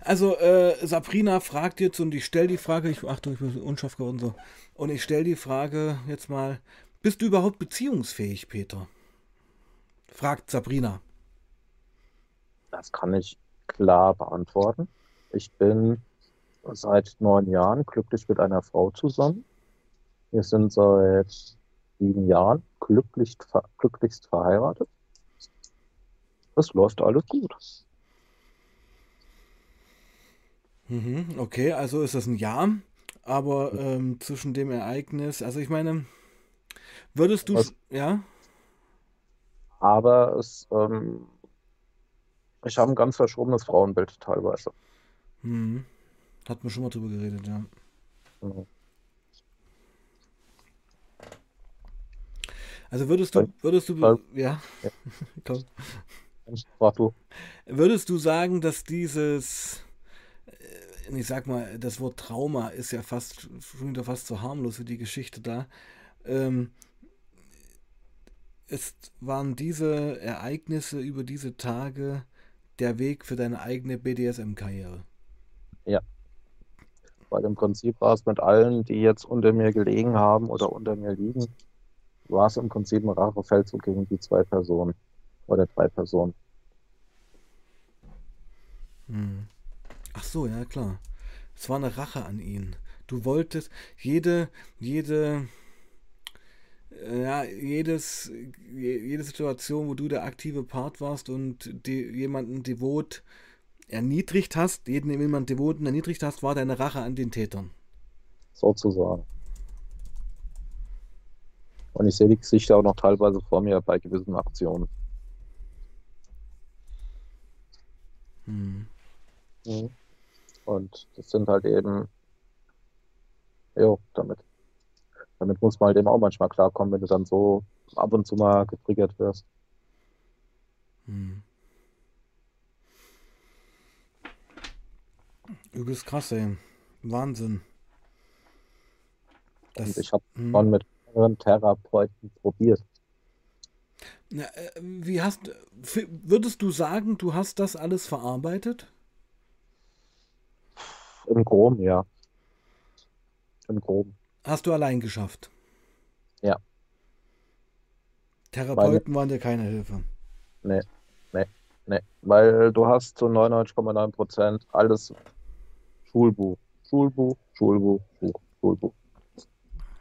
Also, äh, Sabrina fragt jetzt und ich stelle die Frage, ich, Achtung, ich bin unscharf geworden so. Und ich stelle die Frage jetzt mal: Bist du überhaupt beziehungsfähig, Peter? Fragt Sabrina. Das kann ich klar beantworten. Ich bin seit neun Jahren glücklich mit einer Frau zusammen. Wir sind seit sieben Jahren glücklich, glücklichst verheiratet. Es läuft alles gut. Mhm, okay, also ist das ein Ja, aber ähm, zwischen dem Ereignis, also ich meine, würdest du, Was, ja? Aber es, ähm, ich habe ein ganz verschobenes Frauenbild teilweise. Mhm. Hat man schon mal drüber geredet, ja. Mhm. Also würdest du, würdest du, weil- ja, ja, [laughs] komm. Du. Würdest du sagen, dass dieses, äh, ich sag mal, das Wort Trauma ist ja fast schon wieder fast so harmlos wie die Geschichte da. Ähm, es waren diese Ereignisse über diese Tage der Weg für deine eigene BDSM-Karriere. Ja, weil im Prinzip war es mit allen, die jetzt unter mir gelegen haben oder unter mir liegen, war es im Prinzip ein Rachefeldzug gegen die zwei Personen oder drei Personen. Hm. Ach so, ja klar. Es war eine Rache an ihn. Du wolltest jede, jede, ja, jedes, je- jede Situation, wo du der aktive Part warst und die, jemanden devot erniedrigt hast, jeden jemanden devoten erniedrigt hast, war deine Rache an den Tätern. sozusagen. Und ich sehe die Gesichter auch noch teilweise vor mir bei gewissen Aktionen. Hm. Mhm. Und das sind halt eben, jo, damit, damit muss man halt eben auch manchmal klarkommen, wenn du dann so ab und zu mal getriggert wirst. Hm. Übelst krass, ey. Wahnsinn. Und Das, ich habe hm. schon mit anderen Therapeuten probiert. Na, äh, wie hast, würdest du sagen, du hast das alles verarbeitet? Im Groben, ja. Im Groben. Hast du allein geschafft? Ja. Therapeuten waren dir keine Hilfe. Nee, nee, nee. Weil du hast zu 99,9 Prozent alles Schulbuch. Schulbuch, Schulbuch, Buch, Schulbuch.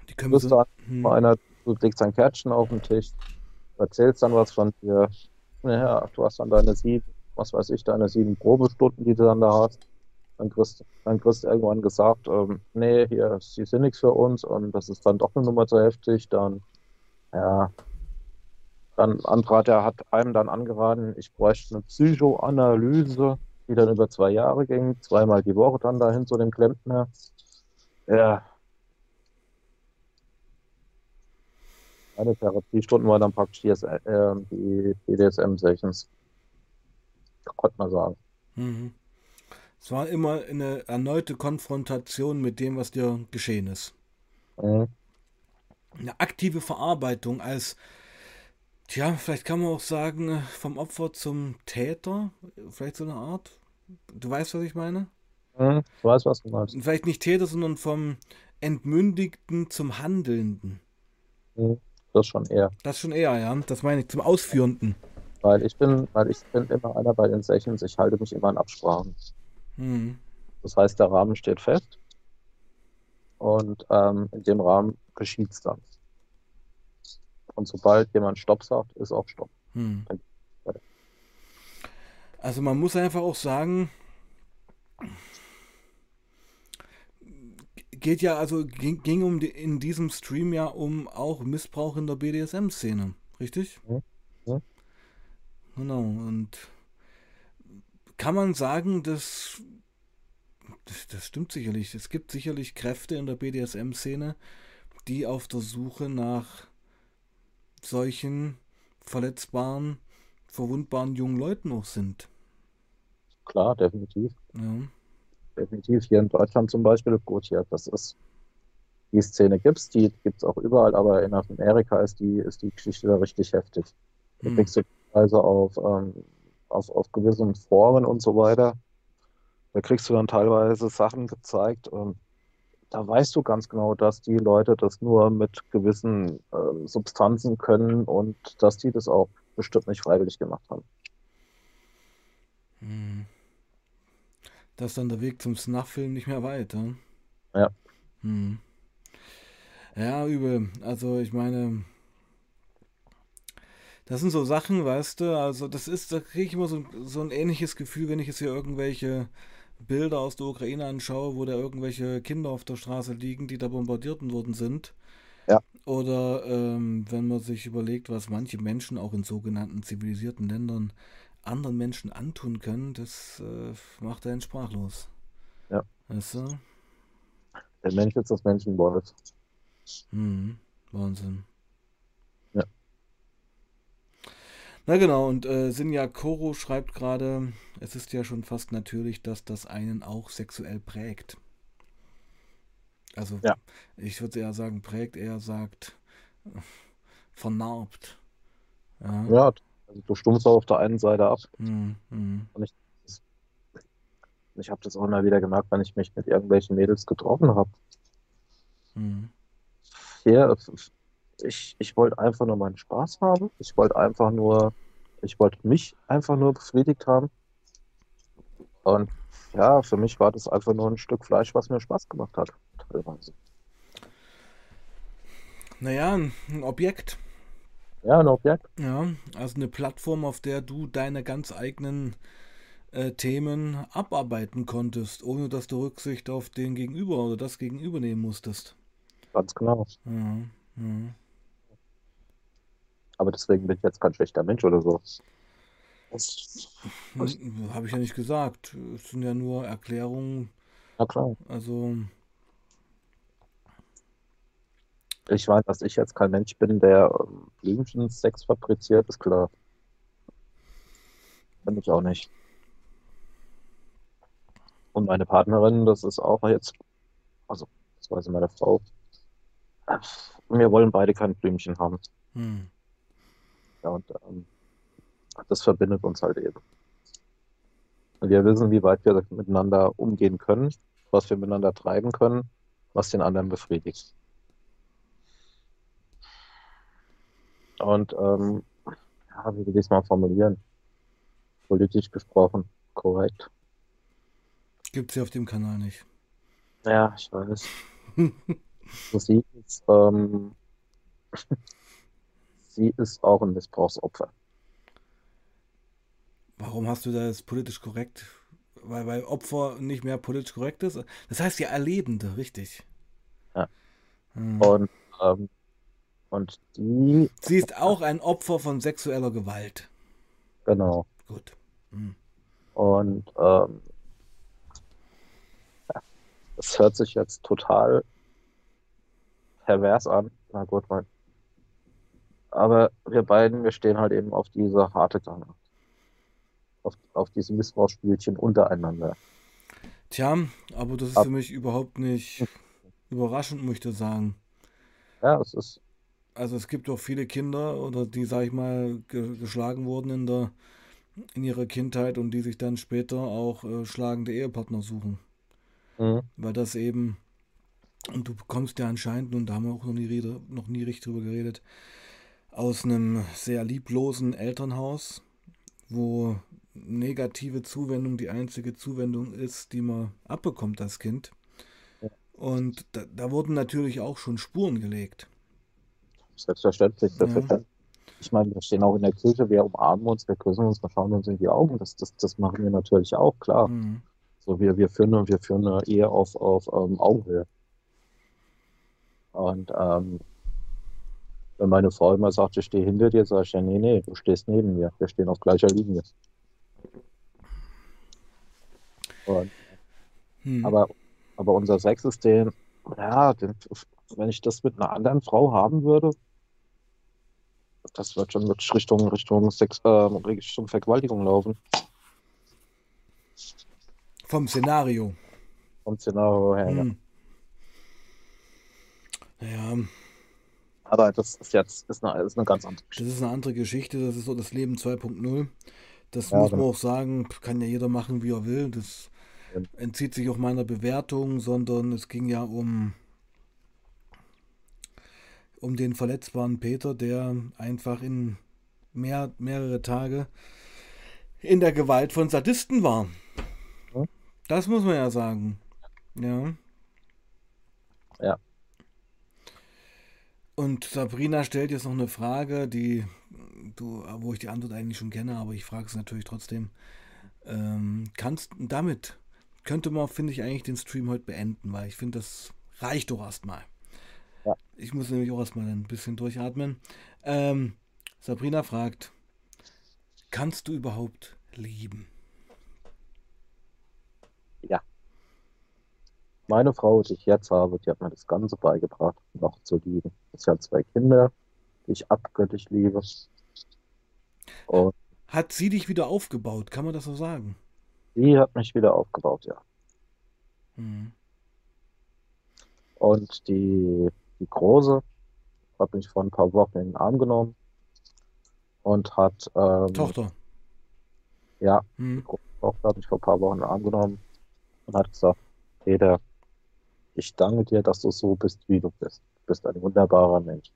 Die können bist so. da Hm. einer, du legst ein Kärtchen auf den Tisch, erzählst dann was von dir. Naja, du hast dann deine sieben, was weiß ich, deine sieben Probestunden, die du dann da hast. Dann kriegst, dann kriegst du irgendwann gesagt, ähm, nee, hier, sie sind nichts für uns und das ist dann doch eine Nummer zu heftig. Dann, ja, dann Andrat, der hat einem dann angeraten, ich bräuchte eine Psychoanalyse, die dann über zwei Jahre ging, zweimal die Woche dann dahin zu dem Klempner. Ja, meine Therapiestunden waren dann praktisch die, äh, die BDSM-Sessions, konnte man sagen. Mhm. Es war immer eine erneute Konfrontation mit dem, was dir geschehen ist. Mhm. Eine aktive Verarbeitung als, tja, vielleicht kann man auch sagen, äh, vom Opfer zum Täter. Vielleicht so eine Art. Du weißt, was ich meine? Mhm. Ich weiß, was du meinst. Vielleicht nicht Täter, sondern vom Entmündigten zum Handelnden. Mhm. Das schon eher. Das schon eher, ja. Das meine ich, zum Ausführenden. Weil ich bin, weil ich bin immer einer bei den Sessions, ich halte mich immer an Absprachen. Hm. Das heißt, der Rahmen steht fest und ähm, in dem Rahmen geschieht es dann. Und sobald jemand Stopp sagt, ist auch Stopp. Hm. Weiter. Also man muss einfach auch sagen, geht ja, also ging, ging um die, in diesem Stream ja um auch Missbrauch in der BDSM-Szene, richtig? Mhm. Mhm. Genau, und kann man sagen, dass das, das stimmt sicherlich. Es gibt sicherlich Kräfte in der BDSM-Szene, die auf der Suche nach solchen verletzbaren, verwundbaren jungen Leuten auch sind. Klar, definitiv. Ja. Definitiv. Hier in Deutschland zum Beispiel, gut, hier, das ist, die Szene gibt's, die gibt's auch überall, aber in Amerika ist die, ist die Geschichte da richtig heftig. Da Hm. kriegst du also auf, ähm, auf, auf gewissen Foren und so weiter, da kriegst du dann teilweise Sachen gezeigt, ähm, da weißt du ganz genau, dass die Leute das nur mit gewissen ähm, Substanzen können und dass die das auch bestimmt nicht freiwillig gemacht haben. Hm. Da ist dann der Weg zum Snuff-Film nicht mehr weit, ja? Ja. Hm. Ja, übel. Also ich meine, das sind so Sachen, weißt du, also das ist, da kriege ich immer so, so ein ähnliches Gefühl, wenn ich jetzt hier irgendwelche Bilder aus der Ukraine anschaue, wo da irgendwelche Kinder auf der Straße liegen, die da bombardiert worden sind. Ja. Oder ähm, wenn man sich überlegt, was manche Menschen auch in sogenannten zivilisierten Ländern anderen Menschen antun können, das äh, macht einen sprachlos. Ja. Weißt du? Der Mensch ist das Menschenwolf. Mhm. Wahnsinn. Ja. Na genau, und äh, Sinja Koro schreibt gerade, es ist ja schon fast natürlich, dass das einen auch sexuell prägt. Also ja. ich würde eher sagen, prägt, eher sagt vernarbt. Ja, ja also du stummst auch auf der einen Seite ab. Mhm. Und ich, ich habe das auch immer wieder gemerkt, wenn ich mich mit irgendwelchen Mädels getroffen habe. Mhm. Hier, ich, ich wollte einfach nur meinen Spaß haben. Ich wollte einfach nur, ich wollte mich einfach nur befriedigt haben. Und ja, für mich war das einfach nur ein Stück Fleisch, was mir Spaß gemacht hat, teilweise. Naja, ein Objekt. Ja, ein Objekt. Ja, also eine Plattform, auf der du deine ganz eigenen äh, Themen abarbeiten konntest, ohne dass du Rücksicht auf den Gegenüber oder das Gegenüber nehmen musstest. Ganz genau. Ja, ja. Aber deswegen bin ich jetzt kein schlechter Mensch oder so. Hm, Habe ich ja nicht gesagt. Es sind ja nur Erklärungen. Na klar. Also. Ich meine, dass ich jetzt kein Mensch bin, der ähm, Blümchensex fabriziert, ist klar. Bin ich auch nicht. Und meine Partnerin, das ist auch jetzt, also, das weiß meine Frau. Wir wollen beide kein Blümchen haben. Hm. Ja, und ähm, das verbindet uns halt eben. Wir wissen, wie weit wir miteinander umgehen können, was wir miteinander treiben können, was den anderen befriedigt. Und ähm, ja, wie will ich es mal formulieren? Politisch gesprochen, korrekt. Gibt es ja auf dem Kanal nicht. Ja, ich weiß. [laughs] sie, ist, ähm, sie ist auch ein Missbrauchsopfer. Warum hast du das politisch korrekt? Weil, weil Opfer nicht mehr politisch korrekt ist? Das heißt ja Erlebende, richtig. Ja. Hm. Und, ähm, und die. Sie ist auch ein Opfer von sexueller Gewalt. Genau. Gut. Hm. Und ähm, das hört sich jetzt total pervers an. Na gut, mein. Aber wir beiden, wir stehen halt eben auf diese harte Kante auf, auf diese Missbrauchsspielchen untereinander. Tja, aber das ist Ab für mich überhaupt nicht überraschend, möchte ich sagen. Ja, es ist. Also es gibt auch viele Kinder oder die, sag ich mal, ge geschlagen wurden in der in ihrer Kindheit und die sich dann später auch äh, schlagende Ehepartner suchen. Mhm. Weil das eben, und du bekommst ja anscheinend, und da haben wir auch noch nie, Rede, noch nie richtig drüber geredet, aus einem sehr lieblosen Elternhaus, wo negative Zuwendung die einzige Zuwendung ist, die man abbekommt als Kind. Und da, da, wurden natürlich auch schon Spuren gelegt. Selbstverständlich, selbstverständlich. Ja. Ich meine, wir stehen auch in der Kirche, wir umarmen uns, wir küssen uns, wir schauen uns in die Augen. Das, das, das machen wir natürlich auch, klar. Mhm. So, wir, wir, führen, wir führen eine Ehe auf, auf ähm, Augenhöhe. Und ähm, wenn meine Frau immer sagt, ich stehe hinter dir, sage ich ja, nee, nee, du stehst neben mir. Wir stehen auf gleicher Linie. Und, hm. aber, aber unser Sexsystem, ja, wenn ich das mit einer anderen Frau haben würde, das wird schon wirklich Richtung, Richtung, Sex, äh, Richtung Vergewaltigung laufen. Vom Szenario. Vom Szenario her, hm. ja. Ja. Aber das ist jetzt ist eine, ist eine ganz andere Geschichte. Das ist eine andere Geschichte, das ist so das Leben 2.0. Das ja, muss man genau. auch sagen, kann ja jeder machen, wie er will. Das entzieht sich auch meiner Bewertung, sondern es ging ja um, um den verletzbaren Peter, der einfach in mehr, mehrere Tage in der Gewalt von Sadisten war. Das muss man ja sagen. Ja. Ja. Und Sabrina stellt jetzt noch eine Frage, die du, wo ich die Antwort eigentlich schon kenne, aber ich frage es natürlich trotzdem. Ähm, kannst damit könnte man, finde ich, eigentlich den Stream heute beenden, weil ich finde, das reicht doch erstmal. Ja. Ich muss nämlich auch erstmal ein bisschen durchatmen. Ähm, Sabrina fragt, kannst du überhaupt lieben? Ja. Meine Frau, die ich jetzt habe, die hat mir das Ganze beigebracht, noch zu lieben. Ich habe zwei Kinder, die ich abgöttisch liebe. Und hat sie dich wieder aufgebaut? Kann man das so sagen? Sie hat mich wieder aufgebaut, ja. Mhm. Und die, die Große hat mich vor ein paar Wochen in den Arm genommen und hat. Ähm, Tochter. Ja, mhm. die große Tochter hat mich vor ein paar Wochen in den Arm genommen und hat gesagt: Peter, ich danke dir, dass du so bist, wie du bist. Du bist ein wunderbarer Mensch.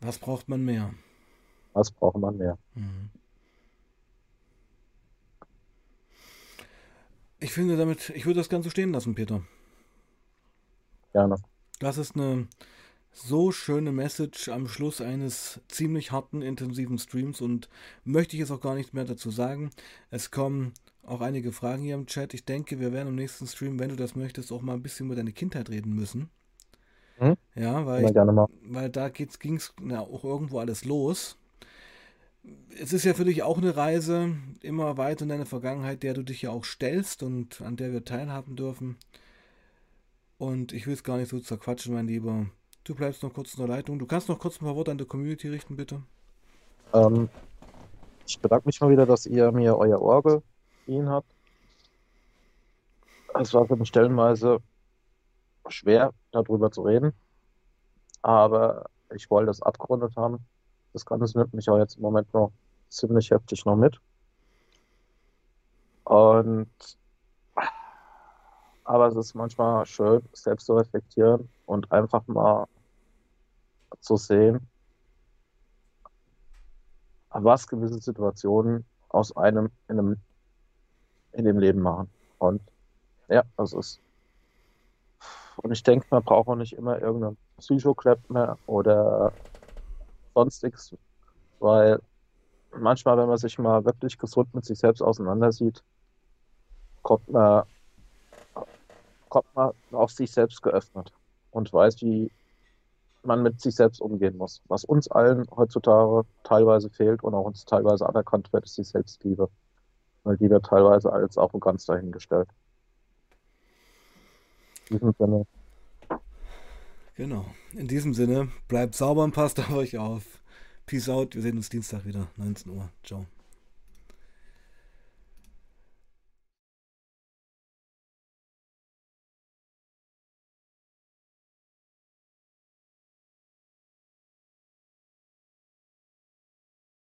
Was braucht man mehr? Was braucht man mehr? Mhm. Ich finde damit, ich würde das Ganze stehen lassen, Peter. Gerne. Das ist eine so schöne Message am Schluss eines ziemlich harten, intensiven Streams und möchte ich jetzt auch gar nicht mehr dazu sagen. Es kommen auch einige Fragen hier im Chat. Ich denke, wir werden im nächsten Stream, wenn du das möchtest, auch mal ein bisschen über deine Kindheit reden müssen. Hm? Ja, weil, ich, weil da ging es ja auch irgendwo alles los es ist ja für dich auch eine Reise immer weiter in deine Vergangenheit, der du dich ja auch stellst und an der wir teilhaben dürfen. Und ich will es gar nicht so zerquatschen, mein Lieber. Du bleibst noch kurz in der Leitung. Du kannst noch kurz ein paar Worte an die Community richten, bitte. Ähm, ich bedanke mich mal wieder, dass ihr mir euer Orgel geliehen habt. Es war für mich stellenweise schwer, darüber zu reden. Aber ich wollte es abgerundet haben. Das Ganze nimmt mich auch jetzt im Moment noch ziemlich heftig noch mit. Und aber es ist manchmal schön, selbst zu reflektieren und einfach mal zu sehen, was gewisse Situationen aus einem in, einem in dem Leben machen. Und ja, das ist. Und ich denke, man braucht auch nicht immer irgendeinen Psychoclap mehr oder sonstiges, weil manchmal, wenn man sich mal wirklich gesund mit sich selbst auseinandersieht, kommt man, kommt man auf sich selbst geöffnet und weiß, wie man mit sich selbst umgehen muss. Was uns allen heutzutage teilweise fehlt und auch uns teilweise anerkannt wird, ist die Selbstliebe. Weil die wird teilweise als Arroganz dahingestellt. In diesem Sinne, Genau. In diesem Sinne, bleibt sauber und passt auf euch auf. Peace out. Wir sehen uns Dienstag wieder, 19 Uhr. Ciao.